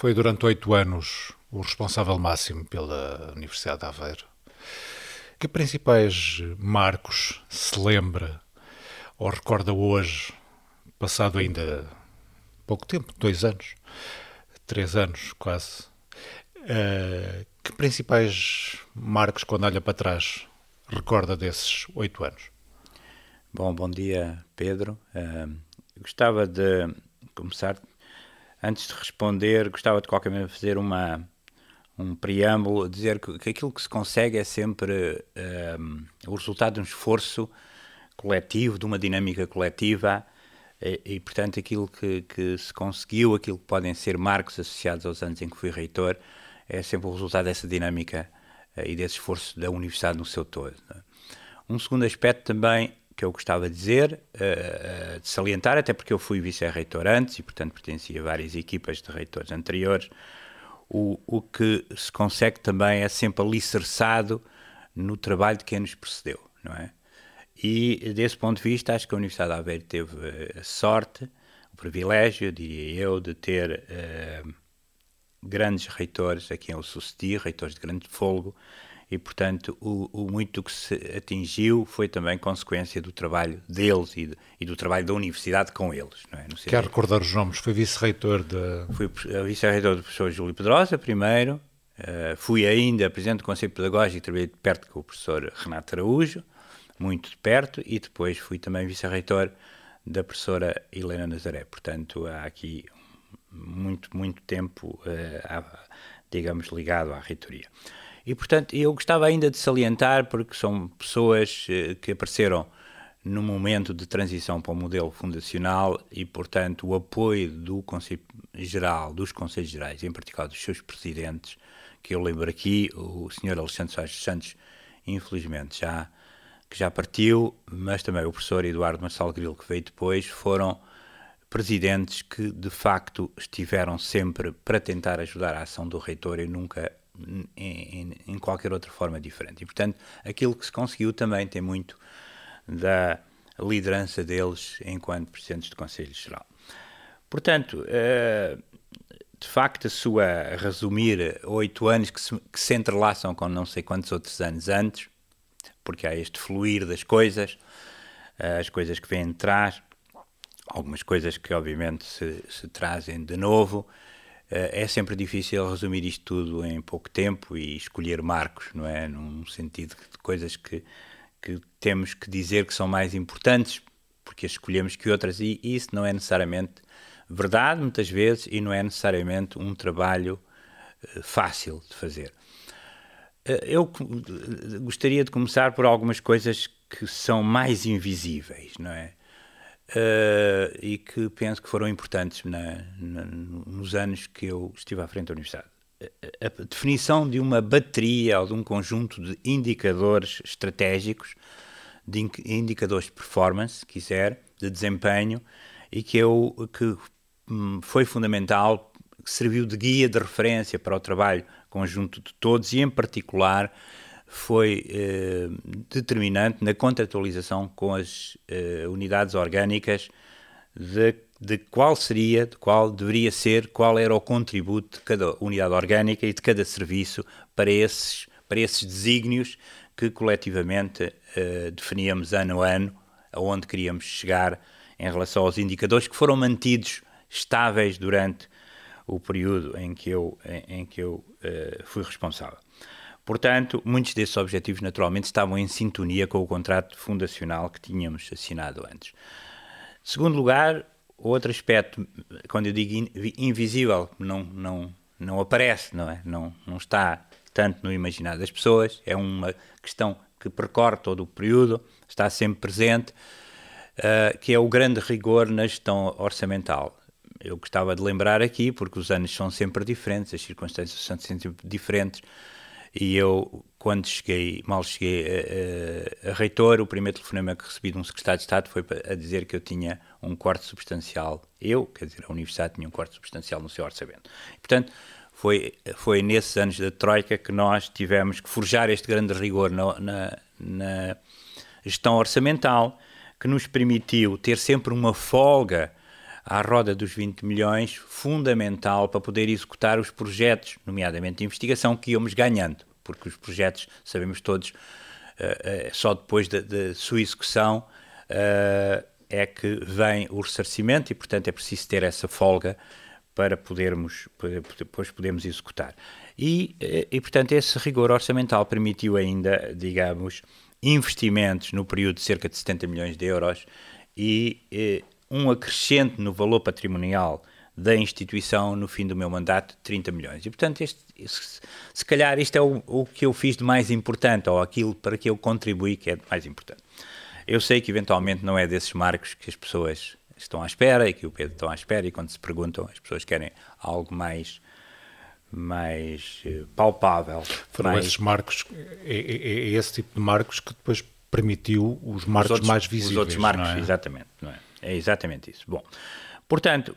Foi durante oito anos o responsável máximo pela Universidade de Aveiro. Que principais marcos se lembra ou recorda hoje, passado ainda pouco tempo, dois anos, três anos quase, uh, que principais marcos, quando olha para trás, recorda desses oito anos? Bom, bom dia, Pedro. Uh, gostava de começar, antes de responder, gostava de qualquer maneira fazer uma, um preâmbulo, dizer que, que aquilo que se consegue é sempre uh, o resultado de um esforço coletivo, de uma dinâmica coletiva, e, e portanto aquilo que, que, se conseguiu, aquilo que podem ser marcos associados aos anos em que fui reitor, é sempre o resultado dessa dinâmica uh, e desse esforço da universidade no seu todo. É? Um segundo aspecto também que eu gostava de dizer, uh, uh, de salientar, até porque eu fui vice-reitor antes e, portanto, pertencia a várias equipas de reitores anteriores, o, o que se consegue também é sempre alicerçado no trabalho de quem nos precedeu, não é? E, desse ponto de vista, acho que a Universidade de Aveiro teve a sorte, o privilégio, diria eu, de ter uh, grandes reitores a quem eu sucedi, reitores de grande folgo, e, portanto, o, o muito que se atingiu foi também consequência do trabalho deles e, de, e do trabalho da universidade com eles. Não é? No Quer recordar os nomes? Foi vice-reitor de... Fui vice-reitor do professor Júlio Pedrosa, primeiro. Uh, fui ainda presidente do Conselho Pedagógico e trabalhei de perto com o professor Renato Araújo, muito de perto, e depois fui também vice-reitor da professora Helena Nazaré. Portanto, há aqui muito, muito tempo, uh, digamos, ligado à reitoria. E, portanto, eu gostava ainda de salientar, porque são pessoas eh, que apareceram no momento de transição para o modelo fundacional e, portanto, o apoio do Conselho Geral, dos Conselhos Gerais, em particular dos seus presidentes, que eu lembro aqui, o Sr. Alexandre Soares Santos, infelizmente já que já partiu, mas também o professor Eduardo Marçal Grilo, que veio depois, foram presidentes que, de facto, estiveram sempre para tentar ajudar a ação do reitor e nunca em, em, qualquer outra forma diferente. E, portanto, aquilo que se conseguiu também tem muito da liderança deles enquanto presidentes do Conselho Geral. Portanto, eh, de facto, a sua, a resumir, oito anos que se, que se entrelaçam com não sei quantos outros anos antes, porque há este fluir das coisas, eh, as coisas que vêm de trás, algumas coisas que obviamente se, se trazem de novo, é sempre difícil resumir isto tudo em pouco tempo e escolher marcos, não é? Num sentido de coisas que, que temos que dizer que são mais importantes porque as escolhemos que outras, e isso não é necessariamente verdade, muitas vezes, e não é necessariamente um trabalho uh, fácil de fazer. Uh, eu gostaria de começar por algumas coisas que são mais invisíveis, não é? Uh, e que penso que foram importantes na, na, nos anos que eu estive à frente da universidade. A, a definição de uma bateria ou de um conjunto de indicadores estratégicos, de indicadores de performance, quiser, de desempenho, e que, eu, que hum, foi fundamental, serviu de guia de referência para o trabalho conjunto de todos e, em particular, foi eh, determinante na contratualização com as eh, unidades orgânicas de, de, qual seria, de qual deveria ser, qual era o contributo de cada unidade orgânica e de cada serviço para esses, para esses desígnios que coletivamente eh, definíamos ano a ano, aonde queríamos chegar em relação aos indicadores que foram mantidos estáveis durante o período em que eu, em, em que eu fui responsável. Portanto, muitos desses objetivos, naturalmente, estavam em sintonia com o contrato fundacional que tínhamos assinado antes. Segundo lugar, outro aspecto, quando eu digo invisível, não, não, não aparece, não é? Não, não está tanto no imaginário das pessoas, é uma questão que percorre todo o período, está sempre presente, uh, que é o grande rigor na gestão orçamental. Eu gostava de lembrar aqui, porque os anos são sempre diferentes, as circunstâncias são sempre diferentes, e eu, quando cheguei, mal cheguei a, a, a, reitor, o primeiro telefonema que recebi de um secretário de Estado foi a dizer que eu tinha um corte substancial. Eu, quer dizer, a Universidade tinha um corte substancial no seu orçamento. Portanto, foi, foi nesses anos da Troika que nós tivemos que forjar este grande rigor na, na, na gestão orçamental, que nos permitiu ter sempre uma folga à roda dos 20 milhões, fundamental para poder executar os projetos, nomeadamente de investigação, que íamos ganhando, porque os projetos, sabemos todos, uh, uh, só depois da de, de sua execução uh, é que vem o ressarcimento e, portanto, é preciso ter essa folga para podermos, depois podermos executar. E, e, portanto, esse rigor orçamental permitiu ainda, digamos, investimentos no período de cerca de 70 milhões de euros e eh, um acrescente no valor patrimonial da instituição no fim do meu mandato de 30 milhões. E, portanto, este, se, se calhar isto é o, o, que eu fiz de mais importante, ou aquilo para que eu contribuí que é de mais importante. Eu sei que, eventualmente, não é desses marcos que as pessoas estão à espera e que o Pedro está à espera, e quando se perguntam, as pessoas querem algo mais mais uh, palpável. Foram mais... esses marcos, é, é, é, esse tipo de marcos que depois permitiu os marcos os outros, mais visíveis. Os outros marcos, é? exatamente. Não é? É exatamente isso. Bom, portanto,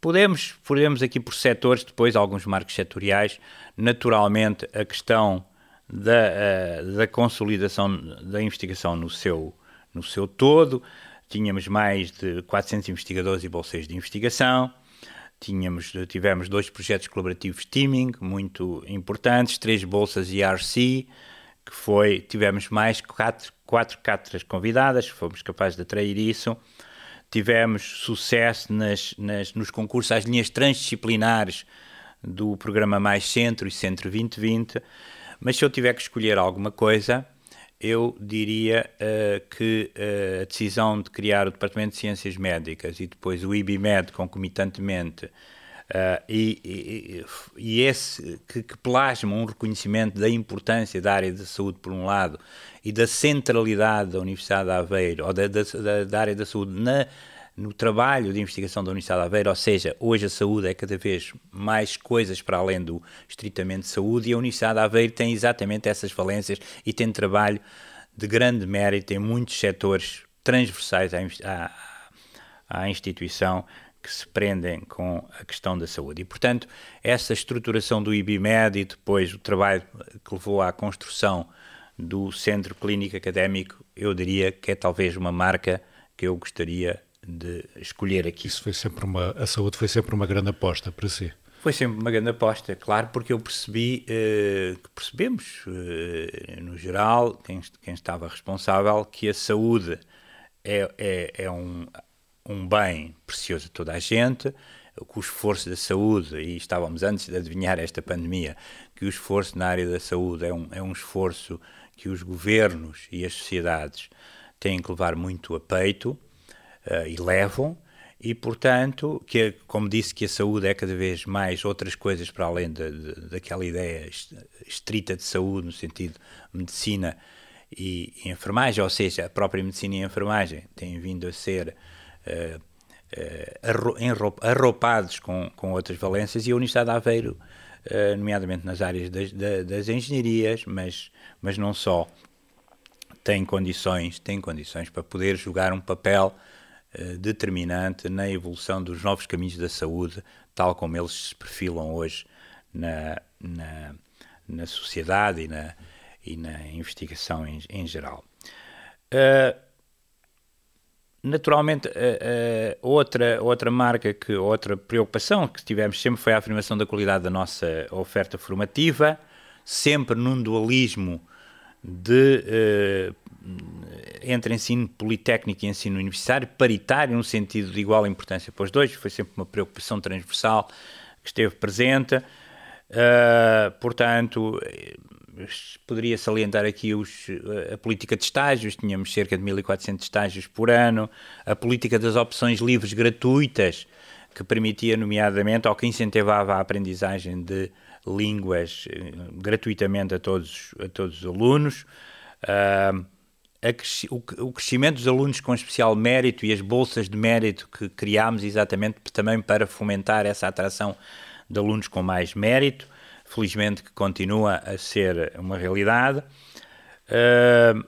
podemos, podemos aqui por setores, depois alguns marcos setoriais, naturalmente a questão da, uh, da consolidação da investigação no seu, no seu todo, tínhamos mais de 400 investigadores e bolseiros de investigação, tínhamos, tivemos dois projetos colaborativos teaming muito importantes, três bolsas IRC, que foi, tivemos mais quatro, quatro cátedras convidadas, fomos capazes de atrair isso, tivemos sucesso nas, nas, nos concursos às linhas transdisciplinares do programa Mais Centro e Centro 2020, mas se eu tiver que escolher alguma coisa, eu diria uh, que uh, a decisão de criar o Departamento de Ciências Médicas e depois o IBMED concomitantemente, uh, e, e, e, esse que, que plasma um reconhecimento da importância da área da saúde, por um lado, e da centralidade da Universidade de Aveiro, ou da, da, da área da saúde na no trabalho de investigação da Universidade de Aveiro, ou seja, hoje a saúde é cada vez mais coisas para além do estritamente saúde, e a Universidade de Aveiro tem exatamente essas valências e tem trabalho de grande mérito em muitos setores transversais à, à, à instituição que se prendem com a questão da saúde. E, portanto, essa estruturação do IBMED e depois o trabalho que levou à construção do Centro Clínico Académico, eu diria que é talvez uma marca que eu gostaria de escolher aqui. Isso foi sempre uma, a saúde foi sempre uma grande aposta para si. Foi sempre uma grande aposta, claro, porque eu percebi, eh, que percebemos, eh, no geral, quem, quem, estava responsável, que a saúde é, é, é um, um bem precioso a toda a gente, que o esforço da saúde, e estávamos antes de adivinhar esta pandemia, que o esforço na área da saúde é um, é um esforço que os governos e as sociedades têm que levar muito a peito, uh, e levam, e portanto, que, como disse que a saúde é cada vez mais outras coisas para além de, de, daquela ideia estrita de saúde, no sentido medicina e, e, enfermagem, ou seja, a própria medicina e enfermagem têm vindo a ser arropados com, com outras valências, e a Universidade de Aveiro, uh, nomeadamente nas áreas das, das engenharias, mas, mas não só, tem condições, tem condições para poder jogar um papel eh, determinante na evolução dos novos caminhos da saúde, tal como eles se perfilam hoje na, na, na sociedade e na, e na investigação em, em geral. Uh, naturalmente, uh, uh, outra, outra marca, que, outra preocupação que tivemos sempre foi a afirmação da qualidade da nossa oferta formativa, sempre num dualismo de entre ensino politécnico e ensino universitário, paritário, num sentido de igual importância para os dois, foi sempre uma preocupação transversal que esteve presente. Uh, portanto, poderia salientar aqui os, a política de estágios, tínhamos cerca de 1.400 estágios por ano, a política das opções livres gratuitas, que permitia, nomeadamente, ou que incentivava a aprendizagem de línguas eh, gratuitamente a todos, a todos os alunos. Uh, o crescimento dos alunos com especial mérito e as bolsas de mérito que criámos exatamente também para fomentar essa atração de alunos com mais mérito, felizmente que continua a ser uma realidade. Uh,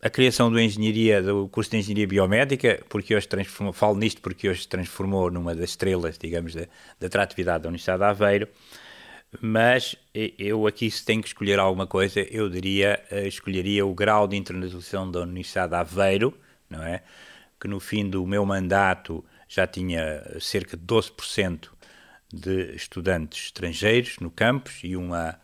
a criação do engenharia, do curso de engenharia biomédica, porque hoje transformou, falo nisto porque hoje se transformou numa das estrelas, digamos, da, da atratividade da Universidade de Aveiro mas eu aqui se tenho que escolher alguma coisa, eu diria, eh, escolheria o grau de internacionalização da Universidade de Aveiro, não é? Que no fim do meu mandato já tinha cerca de 12% de estudantes estrangeiros no campus e uma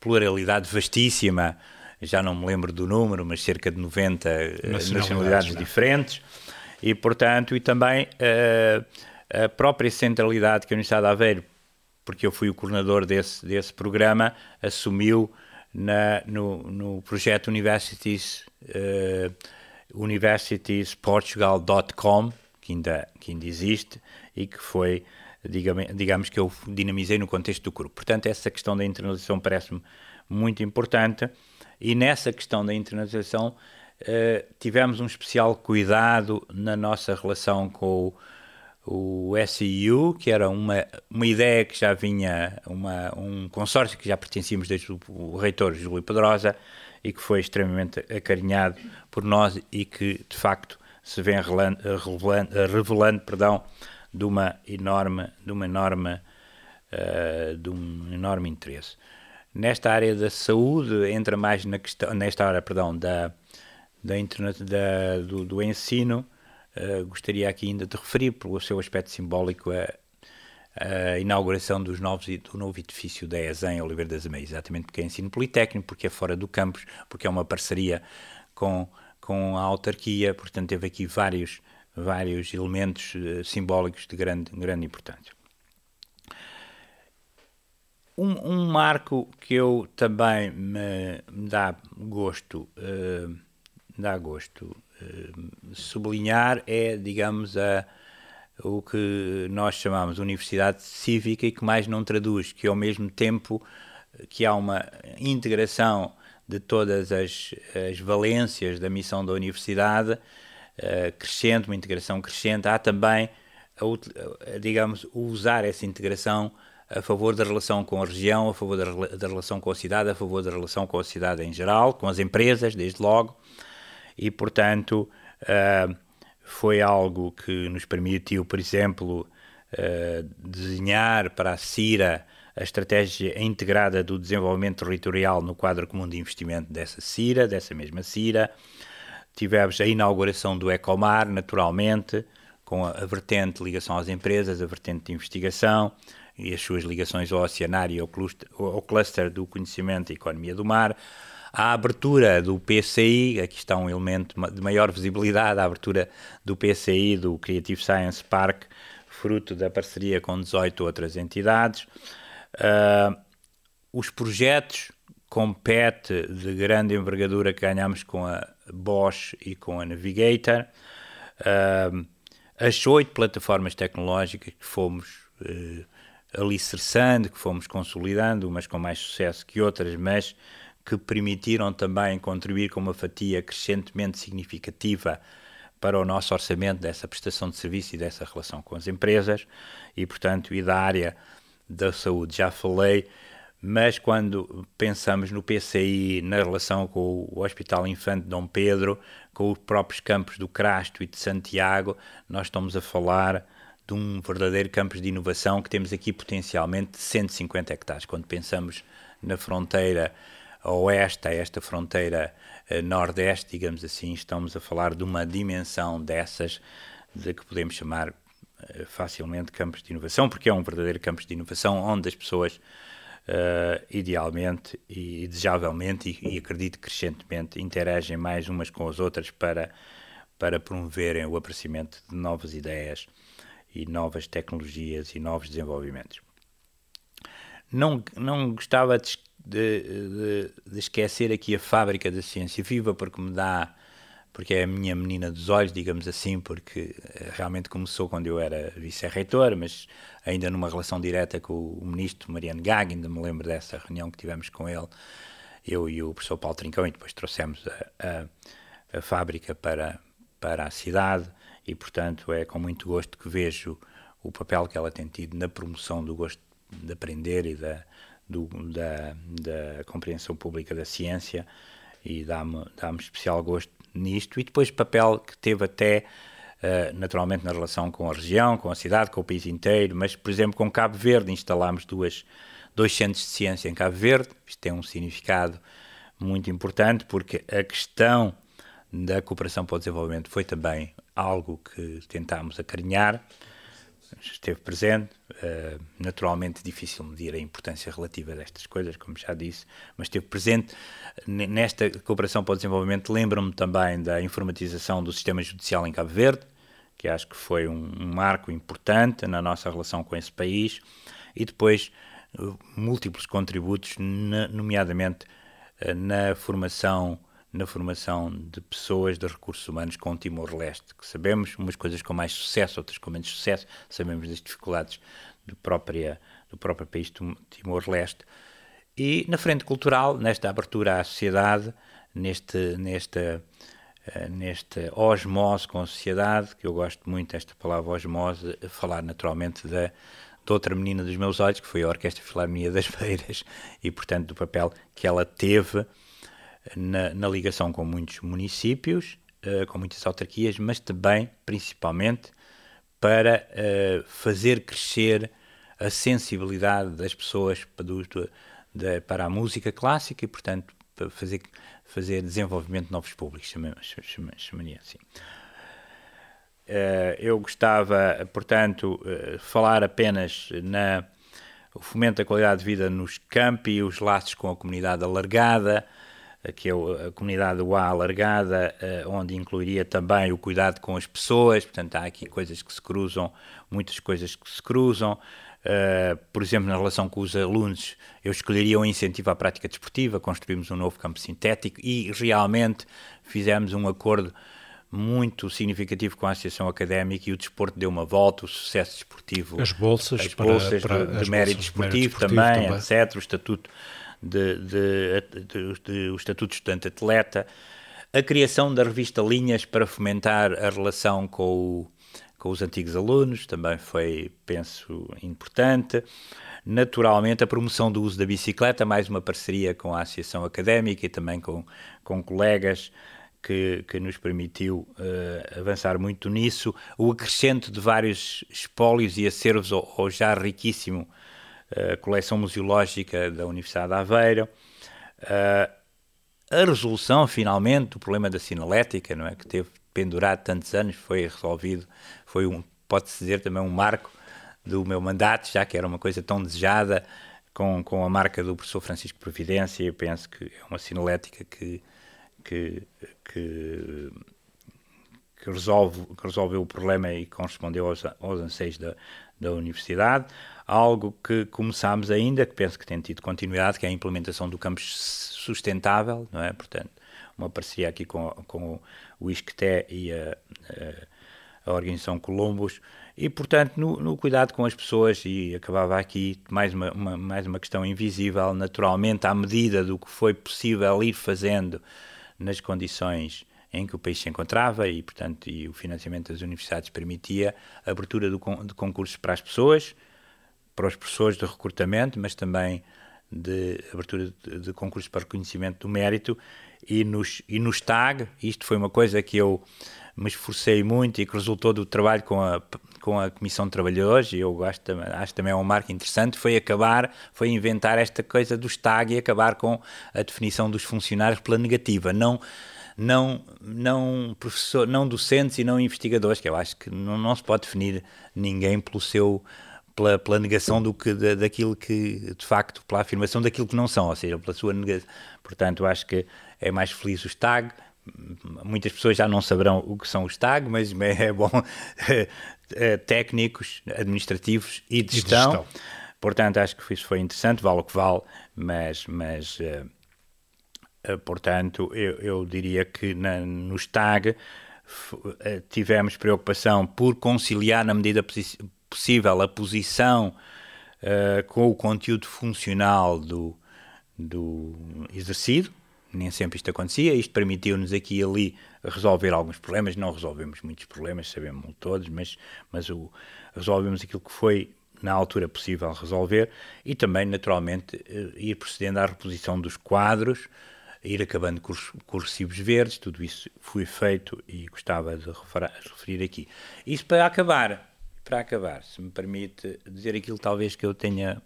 pluralidade vastíssima, já não me lembro do número, mas cerca de 90 nacionalidades, nacionalidades diferentes. E, portanto, e também uh, a própria centralidade que a Universidade de Aveiro, porque eu fui o coordenador desse, desse programa, assumiu na, no, no projeto Universities, uh, universitiesportugal.com, que ainda, que ainda existe e que foi, digamos, que eu dinamizei no contexto do grupo. Portanto, essa questão da internalização parece-me muito importante e nessa questão da internalização uh, tivemos um especial cuidado na nossa relação com o o SIU, que era uma, uma ideia que já vinha, uma, um consórcio que já pertencíamos desde o, o reitor Júlio Pedrosa e que foi extremamente acarinhado por nós e que, de facto, se vem revelando, revelando, revelando perdão, de uma enorme, de uma enorme, uh, de um enorme interesse. Nesta área da saúde entra mais na questão, nesta área, perdão, da, da internet, da, do, do ensino, Uh, gostaria aqui ainda de referir, pelo seu aspecto simbólico, a, a inauguração dos novos, do novo edifício da ESA em Oliveira das Ameias, exatamente porque é ensino politécnico, porque é fora do campus, porque é uma parceria com, com a autarquia, portanto teve aqui vários, vários elementos uh, simbólicos de grande, grande importância. Um, um, marco que eu também me, me dá gosto, uh, dá gosto eh, sublinhar é, digamos, a, o que nós chamamos de universidade cívica e que mais não traduz, que ao mesmo tempo que há uma integração de todas as, as valências da missão da universidade, uh, crescente, uma integração crescente, há também, a, a, digamos, usar essa integração a favor da relação com a região, a favor da, da relação com a cidade, a favor da relação com a cidade em geral, com as empresas, desde logo, e, portanto, uh, foi algo que nos permitiu, por exemplo, uh, desenhar para a CIRA a estratégia integrada do desenvolvimento territorial no quadro comum de investimento dessa CIRA, dessa mesma CIRA. Tivemos a inauguração do Ecomar, naturalmente, com a, vertente de ligação às empresas, a vertente de investigação e as suas ligações ao oceanário e ao cluster, ao cluster do conhecimento e economia do mar a abertura do PCI, aqui está um elemento de maior visibilidade, a abertura do PCI, do Creative Science Park, fruto da parceria com 18 outras entidades. Uh, os projetos compete de grande envergadura que ganhamos com a Bosch e com a Navigator. Uh, as oito plataformas tecnológicas que fomos uh, alicerçando, que fomos consolidando, umas com mais sucesso que outras, mas que permitiram também contribuir com uma fatia crescentemente significativa para o nosso orçamento dessa prestação de serviço e dessa relação com as empresas e, portanto, e da área da saúde já falei, mas quando pensamos no PCI na relação com o Hospital Infante Dom Pedro, com os próprios campos do Crasto e de Santiago, nós estamos a falar de um verdadeiro campus de inovação que temos aqui potencialmente 150 hectares. Quando pensamos na fronteira oeste, a esta fronteira uh, nordeste, digamos assim, estamos a falar de uma dimensão dessas de que podemos chamar uh, facilmente campos de inovação, porque é um verdadeiro campus de inovação onde as pessoas uh, idealmente e desejavelmente e, e acredito crescentemente interagem mais umas com as outras para para promoverem o aparecimento de novas ideias e novas tecnologias e novos desenvolvimentos. Não, não gostava de de, de, esquecer aqui a fábrica da ciência viva, porque me dá, porque é a minha menina dos olhos, digamos assim, porque eh, realmente começou quando eu era vice-reitor, mas ainda numa relação direta com o ministro Mariano Gag, ainda me lembro dessa reunião que tivemos com ele, eu e o professor Paulo Trincão, e depois trouxemos a, a, a fábrica para, para a cidade, e portanto é com muito gosto que vejo o papel que ela tem tido na promoção do gosto de aprender e da do, da, da, compreensão pública da ciência e dá-me dá especial gosto nisto. E depois papel que teve até, uh, naturalmente, na relação com a região, com a cidade, com o país inteiro, mas, por exemplo, com Cabo Verde, instalámos duas, dois centros de ciência em Cabo Verde. Isto tem um significado muito importante porque a questão da cooperação para o desenvolvimento foi também algo que tentámos acarinhar, esteve presente. Uh, naturalmente, difícil medir a importância relativa destas coisas, como já disse, mas esteve presente. Nesta cooperação para o desenvolvimento, lembro-me também da informatização do sistema judicial em Cabo Verde, que acho que foi um, um marco importante na nossa relação com esse país, e depois uh, múltiplos contributos, nomeadamente uh, na formação na formação de pessoas de recursos humanos com Timor-Leste, que sabemos umas coisas com mais sucesso, outras com menos sucesso, sabemos das dificuldades do, própria, do próprio país Timor-Leste. E na frente cultural, nesta abertura à sociedade, neste, nesta, uh, nesta osmose com a sociedade, que eu gosto muito desta palavra osmose, falar naturalmente da, de outra menina dos meus olhos, que foi a Orquestra Filarmonia das Beiras, e portanto do papel que ela teve na, na ligação com muitos municípios, uh, com muitas autarquias, mas também, principalmente, para uh, fazer crescer a sensibilidade das pessoas para, do, de, para a música clássica e, portanto, para fazer, fazer desenvolvimento de novos públicos, chamaria assim. Uh, eu gostava, portanto, uh, falar apenas na o fomento da qualidade de vida nos campi, os laços com a comunidade alargada, que é a comunidade UA alargada, eh, onde incluiria também o cuidado com as pessoas, portanto há aqui coisas que se cruzam, muitas coisas que se cruzam, Uh, por exemplo, na relação com os alunos, eu escolheria um incentivo à prática desportiva, construímos um novo campo sintético e realmente fizemos um acordo muito significativo com a Associação Académica e o desporto deu uma volta, o sucesso desportivo. As bolsas, as bolsas para, para de, de mérito desportivo, também, também, etc. O estatuto de, de, de, o Estatuto de Estudante Atleta, a criação da revista Linhas para fomentar a relação com, o, com os antigos alunos, também foi, penso, importante. Naturalmente, a promoção do uso da bicicleta, mais uma parceria com a Associação Académica e também com, com colegas que, que nos permitiu uh, avançar muito nisso. O acrescento de vários espólios e acervos ao, ao já riquíssimo a coleção museológica da Universidade de Aveiro, a resolução, finalmente, do problema da sinalética, não é, que teve pendurado tantos anos, foi resolvido, foi um, pode-se dizer também um marco do meu mandato, já que era uma coisa tão desejada, com, com a marca do professor Francisco Providência, eu penso que é uma sinalética que, que, que, que, resolve, que resolveu o problema e correspondeu aos, aos anseios da, da universidade algo que começámos ainda, que penso que tem tido continuidade, que é a implementação do campus sustentável, não é? Portanto, uma parceria aqui com, com o ISCTE e a, a, a Organização Columbus, e, portanto, no, no, cuidado com as pessoas, e acabava aqui mais uma, uma, mais uma questão invisível, naturalmente, à medida do que foi possível ir fazendo nas condições em que o país se encontrava e, portanto, e o financiamento das universidades permitia a abertura do, de concursos para as pessoas, para os professores de recrutamento, mas também de abertura de, de concursos para reconhecimento do mérito. E nos, e nos TAG, isto foi uma coisa que eu me esforcei muito e que resultou do trabalho com a, com a Comissão de Trabalhadores, e eu gosto, acho também é um marco interessante, foi acabar, foi inventar esta coisa do TAG e acabar com a definição dos funcionários pela negativa, não não não professor, não docentes e não investigadores, que eu acho que não, não se pode definir ninguém pelo seu pela, pela negação do que, da, daquilo que, de facto, pela afirmação daquilo que não são, ou seja, pela sua negação. Portanto, acho que é mais feliz o TAG. Muitas pessoas já não saberão o que são os TAG, mas é bom. Eh, técnicos, administrativos e de gestão. E de gestão. Portanto, acho que isso foi interessante, vale o que vale, mas, mas uh, portanto, eu, eu, diria que na, no STAG tivemos preocupação por conciliar na medida possível a posição uh, com o conteúdo funcional do, do exercido. Nem sempre isto acontecia. Isto permitiu-nos aqui e ali resolver alguns problemas. Não resolvemos muitos problemas, sabemos todos, mas, mas o, resolvemos aquilo que foi na altura possível resolver e também, naturalmente, eh, ir procedendo à reposição dos quadros, ir acabando com os, com os recibos verdes, tudo isso foi feito e gostava de referir aqui. Isso para acabar, para acabar, se me permite dizer aquilo talvez que eu tenha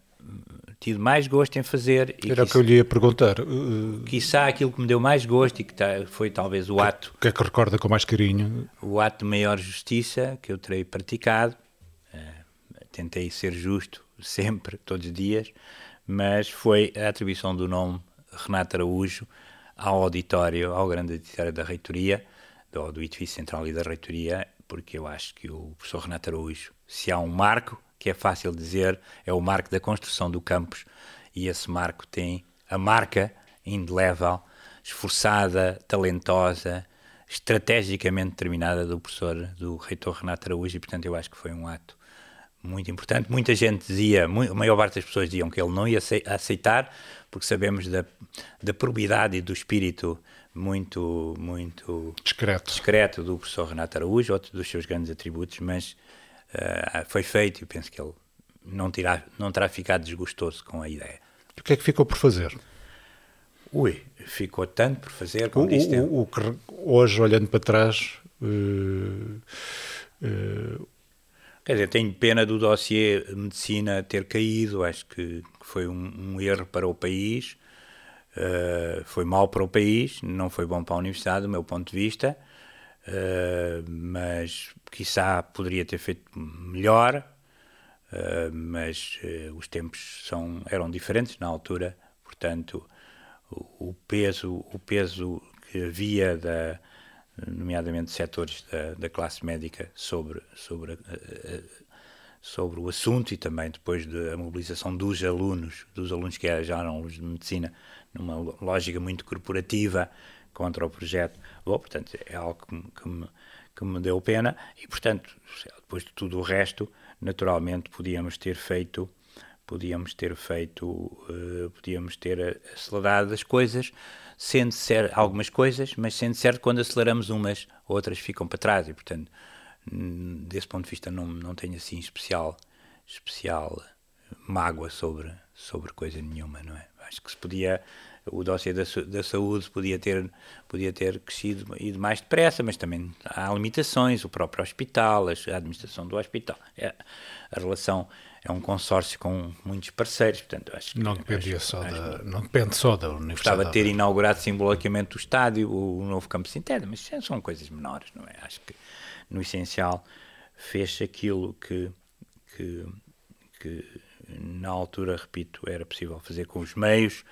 tido mais gosto em fazer. Era o que eu lhe ia perguntar. Uh, quiçá aquilo que me deu mais gosto e que tá, foi talvez o ato. O que é que recorda com mais carinho? O ato de maior justiça que eu terei praticado. Uh, tentei ser justo sempre, todos os dias, mas foi a atribuição do nome Renato Araújo ao auditório, ao grande auditório da reitoria, do, do edifício central e da reitoria, porque eu acho que o professor Renato Araújo, se há um marco que é fácil dizer, é o marco da construção do campus, e esse marco tem a marca indelével, esforçada, talentosa, estrategicamente determinada do professor, do reitor Renato Araújo, e portanto eu acho que foi um ato muito importante. Muita gente dizia, a maior parte das pessoas diziam que ele não ia aceitar, porque sabemos da, da probidade e do espírito muito, muito discreto. discreto do professor Renato Araújo, outro dos seus grandes atributos, mas uh, foi feito e penso que ele não, terá, não terá ficado desgostoso com a ideia. E o que é que ficou por fazer? Ui, ficou tanto por fazer, como o. O, o, que hoje, olhando para trás. Uh, uh, Quer dizer, tenho pena do dossiê medicina ter caído, acho que foi um, um erro para o país, uh, foi mal para o país, não foi bom para a universidade, do meu ponto de vista. Uh, mas quiçá poderia ter feito melhor, uh, mas os tempos são, eram diferentes na altura, portanto o, o, peso, o peso que havia da, nomeadamente setores da, da classe médica sobre, sobre, sobre o assunto e também depois da mobilização dos alunos, dos alunos que já eram alunos de medicina, numa lógica muito corporativa, contra o projeto. Bom, portanto, é algo que, que, me, que me deu pena e, portanto, depois de tudo o resto, naturalmente podíamos ter feito podíamos ter feito uh, podíamos ter acelerado as coisas sendo certo algumas coisas mas sendo certo quando aceleramos umas outras ficam para trás. E portanto desse ponto de vista não não tenho assim especial especial mágoa sobre sobre coisa nenhuma não é? Acho que se podia o dossiê da, da, saúde podia ter, podia ter crescido ido mais depressa, mas também há limitações, o próprio hospital, a administração do hospital. É, a relação é um consórcio com muitos parceiros, portanto, acho que... Não, dependia acho, só acho, da, não depende só da Universidade. Gostava de ter inaugurado simbolicamente o estádio, o, o novo campo sintético, mas são coisas menores, não é? Acho que, no essencial, fez aquilo que, que, que na altura, repito, era possível fazer com os meios,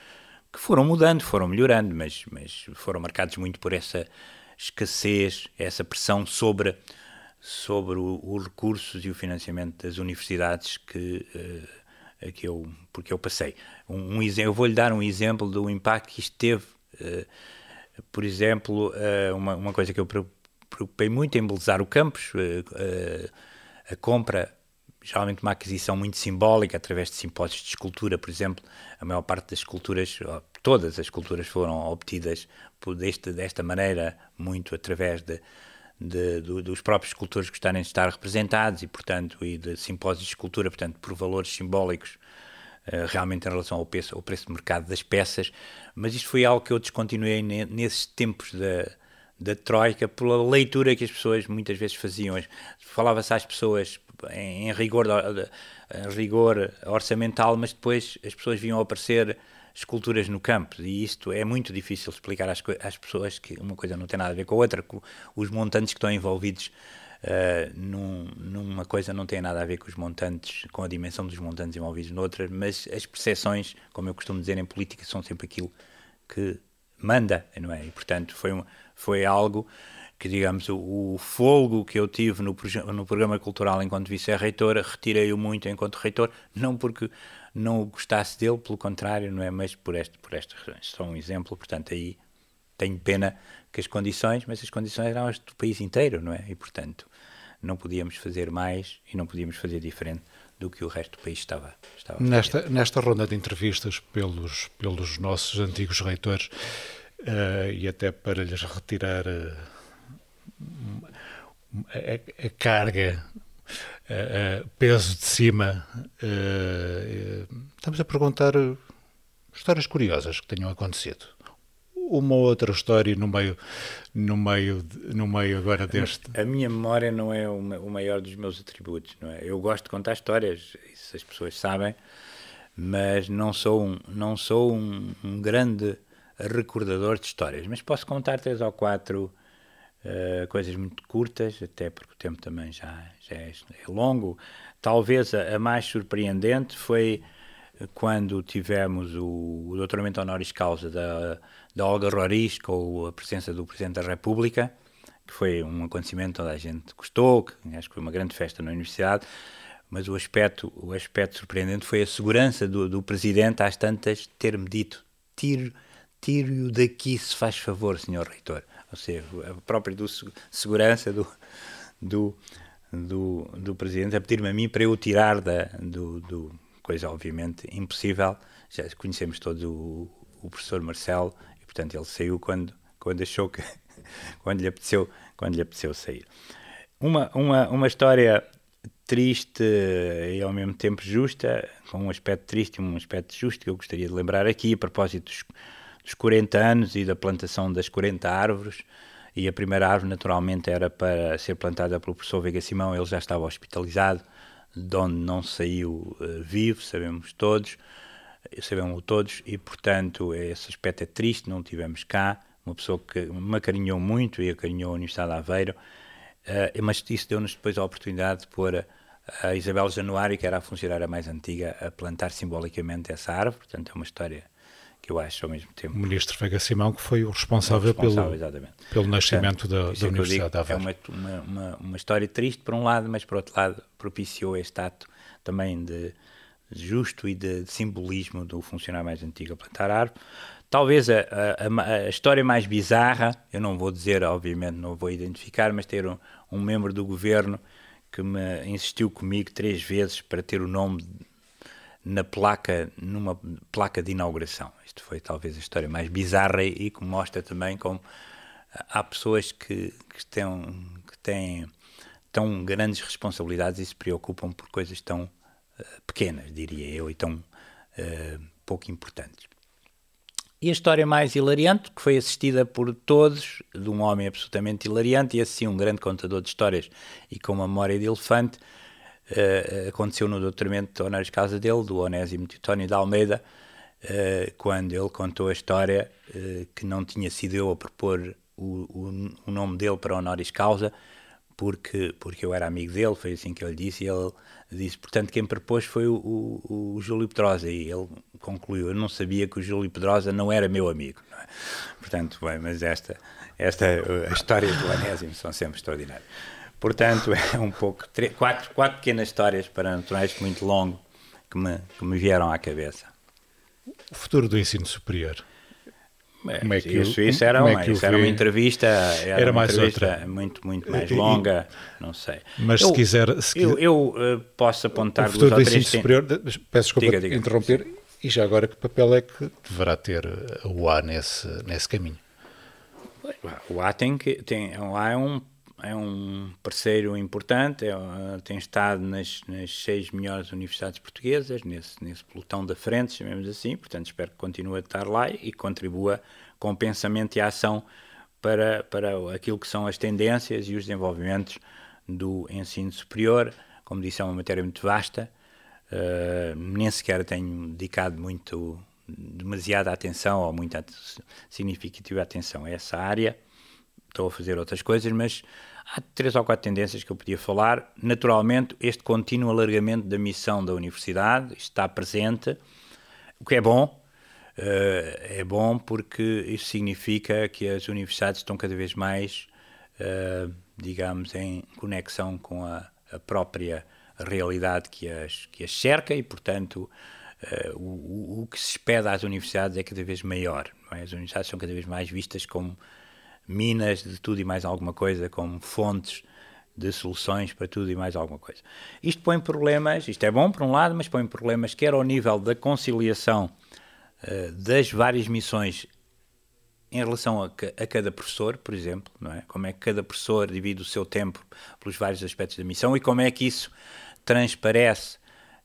que foram mudando, foram melhorando, mas, mas foram marcados muito por essa escassez, essa pressão sobre, sobre os recursos e o financiamento das universidades que, uh, que eu, porque eu passei. Um, um, eu vou-lhe dar um exemplo do impacto que isto teve. Uh, por exemplo, uh, uma, uma coisa que eu preocupei muito em embelezar o campus, a compra geralmente uma aquisição muito simbólica através de simpósios de escultura, por exemplo, a maior parte das esculturas, todas as esculturas foram obtidas por deste, desta maneira, muito através de, de, de, dos próprios escultores gostarem de estar representados e, portanto, e de simpósios de escultura, portanto, por valores simbólicos uh, realmente em relação ao preço, ao preço de mercado das peças, mas isto foi algo que eu descontinuei nesses tempos da da Troika pela leitura que as pessoas muitas vezes faziam. Falava-se às pessoas em, rigor, em rigor orçamental, mas depois as pessoas vinham aparecer esculturas no campo e isto é muito difícil explicar às, às, pessoas que uma coisa não tem nada a ver com a outra, os montantes que estão envolvidos uh, num, numa coisa não tem nada a ver com os montantes, com a dimensão dos montantes envolvidos noutra, mas as percepções, como eu costumo dizer em política, são sempre aquilo que manda, não é? E portanto foi, um, foi algo que, digamos, o, o fogo que eu tive no, no programa cultural enquanto vice-reitor, retirei-o muito enquanto reitor, não porque não gostasse dele, pelo contrário, não é? Mas por, este, por estas razões. Só um exemplo, portanto, aí tenho pena que as condições, mas as condições eram as do país inteiro, não é? E, portanto, não podíamos fazer mais e não podíamos fazer diferente do que o resto do país estava, estava nesta, nesta ronda de entrevistas pelos, pelos nossos antigos reitores, uh, e até para lhes retirar uh, a, a carga, peso de cima. estamos a perguntar histórias curiosas que tenham acontecido. Uma outra história no meio, no meio, no meio agora deste. A minha memória não é o maior dos meus atributos, não é? Eu gosto de contar histórias, isso as pessoas sabem, mas não sou um, não sou um, um grande recordador de histórias. Mas posso contar três ou quatro uh, coisas muito curtas, até porque o tempo também já, já é, é longo. Talvez a, a, mais surpreendente foi quando tivemos o, o doutoramento honoris causa da, da Olga Roriz com a presença do Presidente da República, que foi um acontecimento onde a gente gostou, que acho que foi uma grande festa na Universidade, mas o aspecto, o aspecto surpreendente foi a segurança do, do Presidente às tantas ter-me dito tire, tire-o daqui se faz favor, Senhor Reitor. Ou seja, a própria do, segurança do, do, do, do Presidente a pedir-me a mim para eu tirar da, do, do coisa obviamente impossível. Já conhecemos todos o, o professor Marcelo e portanto ele saiu quando, quando achou que quando lhe apeteceu, quando lhe apeteceu sair. Uma, uma, uma história triste e ao mesmo tempo justa, com um aspecto triste e um aspecto justo que eu gostaria de lembrar aqui, a propósito dos, dos 40 anos e da plantação das 40 árvores. E a primeira árvore, naturalmente, era para ser plantada pelo professor Vega Simão, ele já estava hospitalizado, de onde não saiu uh, vivo, sabemos todos, sabemos todos, e portanto esse aspecto é triste, não tivemos cá, uma pessoa que me acarinhou muito e acarinhou a Universidade de Aveiro, uh, mas isso deu-nos depois a oportunidade de pôr a, a Isabel Januário, que era a funcionária mais antiga, a plantar simbolicamente essa árvore, portanto é uma história eu acho ao mesmo tempo. O ministro Vega Simão, que foi o responsável, responsável pelo, pelo nascimento portanto, da, da Universidade de Aveiro. É uma, uma, uma, história triste por um lado, mas por outro lado propiciou este ato também de justo e de, de simbolismo do funcionário mais antigo a plantar árvore. Talvez a, a, a, história mais bizarra, eu não vou dizer, obviamente, não vou identificar, mas ter um, um membro do governo que me insistiu comigo três vezes para ter o nome na placa, numa placa de inauguração. Isto foi talvez a história mais bizarra e que mostra também como há pessoas que, que, têm, que têm tão grandes responsabilidades e se preocupam por coisas tão uh, pequenas, diria eu, e tão uh, pouco importantes. E a história mais hilariante, que foi assistida por todos, de um homem absolutamente hilariante e assim um grande contador de histórias e com uma memória de elefante, uh, aconteceu no doutoramento de honoris causa dele, do Onésimo Titónio de Almeida, uh, quando ele contou a história uh, que não tinha sido eu a propor o, o, o, nome dele para honoris causa, porque, porque eu era amigo dele, foi assim que ele disse, e ele disse, portanto, quem propôs foi o, o, o Júlio Pedrosa, e ele concluiu, eu não sabia que o Júlio Pedrosa não era meu amigo, é? portanto, bem, mas esta, esta, a história do Onésimo são sempre extraordinárias. Portanto, é um pouco. Três, quatro, quatro pequenas histórias para naturais muito longo que me, que me vieram à cabeça. O futuro do ensino superior. É, como é que isso, isso, era, uma, é isso era uma entrevista, era, era uma mais entrevista outra. muito, muito mais longa, não sei. Mas eu, se quiser. Se eu, eu uh, posso apontar o futuro do ensino superior, peço desculpa diga, diga, interromper, sim. e já agora que papel é que deverá ter a UA nesse, nesse caminho? O A tem que. Tem, o A é um é um parceiro importante, é, tem estado nas, nas, seis melhores universidades portuguesas, nesse, nesse pelotão da frente, chamemos assim, portanto espero que continue a estar lá e contribua com pensamento e ação para, para aquilo que são as tendências e os desenvolvimentos do ensino superior. Como disse, é uma matéria muito vasta, uh, nem sequer tenho dedicado muito, demasiada atenção ou muita significativa atenção a essa área estou a fazer outras coisas, mas há três ou quatro tendências que eu podia falar. Naturalmente, este contínuo alargamento da missão da universidade está presente, o que é bom. Uh, é bom porque isso significa que as universidades estão cada vez mais, uh, digamos, em conexão com a, a, própria realidade que as, que as cerca e, portanto, uh, o, o, que se espera às universidades é cada vez maior. É? As universidades são cada vez mais vistas como minas de tudo e mais alguma coisa, como fontes de soluções para tudo e mais alguma coisa. Isto põe problemas, isto é bom por um lado, mas põe problemas quer ao nível da conciliação uh, das várias missões em relação a, a, cada professor, por exemplo, não é? Como é que cada professor divide o seu tempo pelos vários aspectos da missão e como é que isso transparece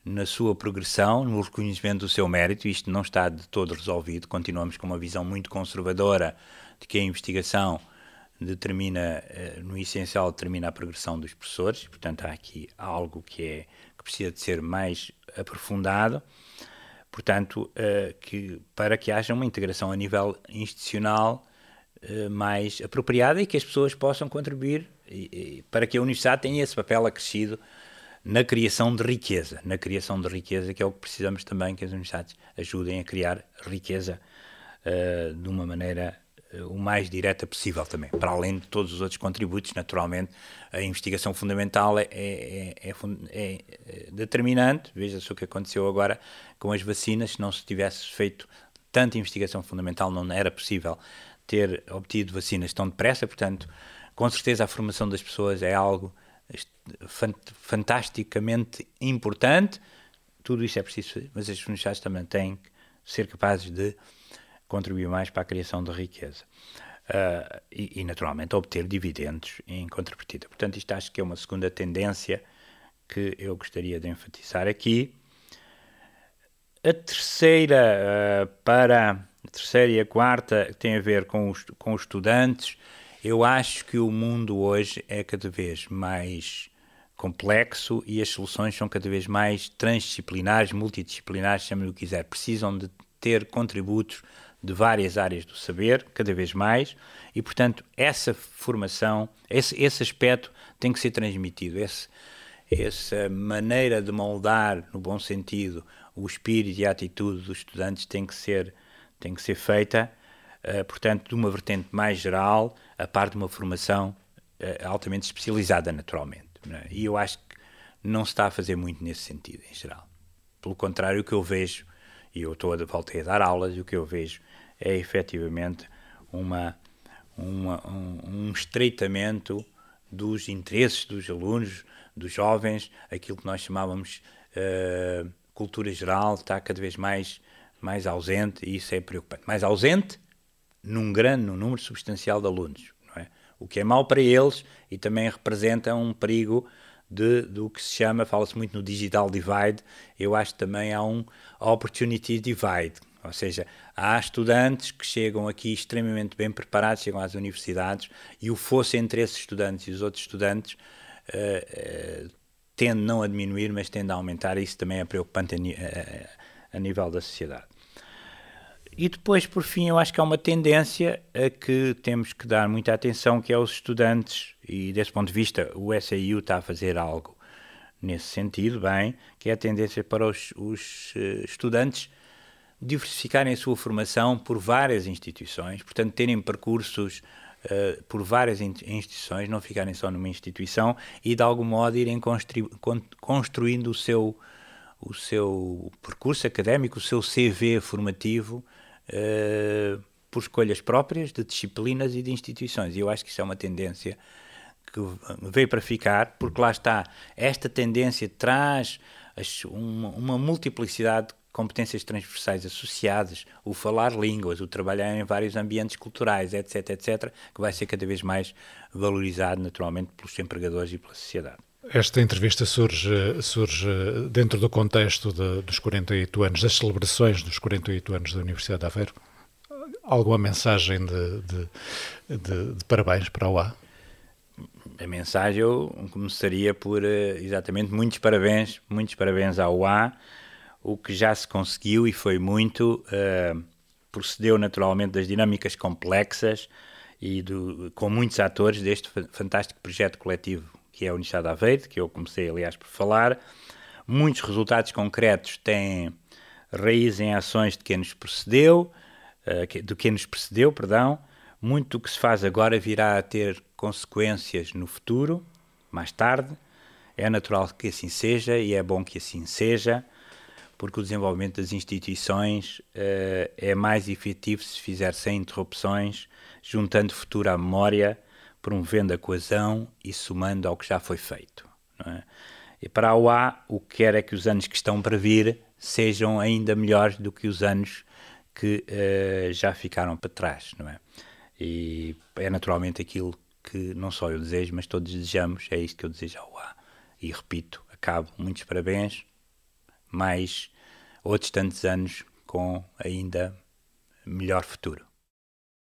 na sua progressão, no reconhecimento do seu mérito. Isto não está de todo resolvido. Continuamos com uma visão muito conservadora de que a investigação determina, eh, no essencial, determina a progressão dos professores, portanto há aqui algo que, é, que precisa de ser mais aprofundado. Portanto, uh, que, para que haja uma integração a nível institucional uh, mais apropriada e que as pessoas possam contribuir para que a universidade tenha esse papel acrescido na criação de riqueza, na criação de riqueza, que é o que precisamos também que as universidades ajudem a criar riqueza de uma maneira o mais direta possível também, para além de todos os outros contributos, naturalmente, a investigação fundamental é, é, é, é, é determinante, veja-se o que aconteceu agora com as vacinas, se não se tivesse feito tanta investigação fundamental, não era possível ter obtido vacinas tão depressa, portanto, com certeza a formação das pessoas é algo fantasticamente importante. Tudo isso é preciso mas as universidades também têm que ser capazes de contribuir mais para a criação de riqueza. Uh, e, e, naturalmente, obter dividendos em contrapartida. Portanto, isto acho que é uma segunda tendência que eu gostaria de enfatizar aqui. A terceira, uh, para a terceira e a quarta, tem a ver com os, com os estudantes. Eu acho que o mundo hoje é cada vez mais complexo e as soluções são cada vez mais transdisciplinares, multidisciplinares, chame o que quiser. Precisam de ter contributos de várias áreas do saber, cada vez mais, e portanto essa formação, esse, esse aspecto tem que ser transmitido, esse, essa maneira de moldar, no bom sentido, o espírito e a atitude dos estudantes tem que ser, tem que ser feita uh, portanto, de uma vertente mais geral, a par de uma formação uh, altamente especializada, naturalmente. É? E eu acho que não se está a fazer muito nesse sentido, em geral. Pelo contrário, o que eu vejo, e eu estou a, voltei a dar aulas, e o que eu vejo é efetivamente uma, uma um, um estreitamento dos interesses dos alunos, dos jovens, aquilo que nós chamávamos uh, cultura geral está cada vez mais, mais ausente e isso é preocupante. Mais ausente num grande num número substancial de alunos, é? o que é mau para eles e também representa um perigo de, do que se chama, fala-se muito no digital divide, eu acho que também há um opportunity divide, ou seja, há estudantes que chegam aqui extremamente bem preparados, chegam às universidades e o fosse entre esses estudantes e os outros estudantes uh, uh, tende não a diminuir, mas tende a aumentar, e isso também é preocupante a, a, a nível da sociedade. E depois, por fim, eu acho que há uma tendência a que temos que dar muita atenção, que é os estudantes, e desse ponto de vista o SAU está a fazer algo nesse sentido, bem, que é a tendência para os, os uh, estudantes diversificarem a sua formação por várias instituições, portanto, terem percursos uh, por várias instituições, não ficarem só numa instituição e, de algum modo, irem construindo o seu, o seu percurso académico, o seu CV formativo uh, por escolhas próprias de disciplinas e de instituições. E eu acho que isso é uma tendência que veio para ficar, porque lá está, esta tendência traz uma, uma multiplicidade de competências transversais associadas, o falar línguas, o trabalhar em vários ambientes culturais, etc, etc, que vai ser cada vez mais valorizado naturalmente pelos empregadores e pela sociedade. Esta entrevista surge, surge dentro do contexto de, dos 48 anos, das celebrações dos 48 anos da Universidade de Aveiro. Alguma mensagem de, de, de, parabéns para a UA? A mensagem eu começaria por eh, exatamente muitos parabéns, muitos parabéns à UA. O que já se conseguiu e foi muito, uh, procedeu naturalmente das dinâmicas complexas e do, com muitos atores deste fantástico projeto coletivo que é a Universidade de que eu comecei, aliás, por falar. Muitos resultados concretos têm raiz em ações de quem nos precedeu, uh, do que nos precedeu, perdão. Muito do que se faz agora virá a ter consequências no futuro, mais tarde. É natural que assim seja e é bom que assim seja, porque o desenvolvimento das instituições uh, é mais efetivo se fizer sem interrupções, juntando futuro à memória promovendo a coesão e somando ao que já foi feito. É? E para a UA, o que quer é que os anos que estão para vir sejam ainda melhores do que os anos que uh, já ficaram para trás, não é? E é naturalmente aquilo que não só eu desejo, mas todos desejamos, é isto que eu desejo à UA. E repito, acabo, muitos parabéns, mais outros tantos anos com ainda melhor futuro.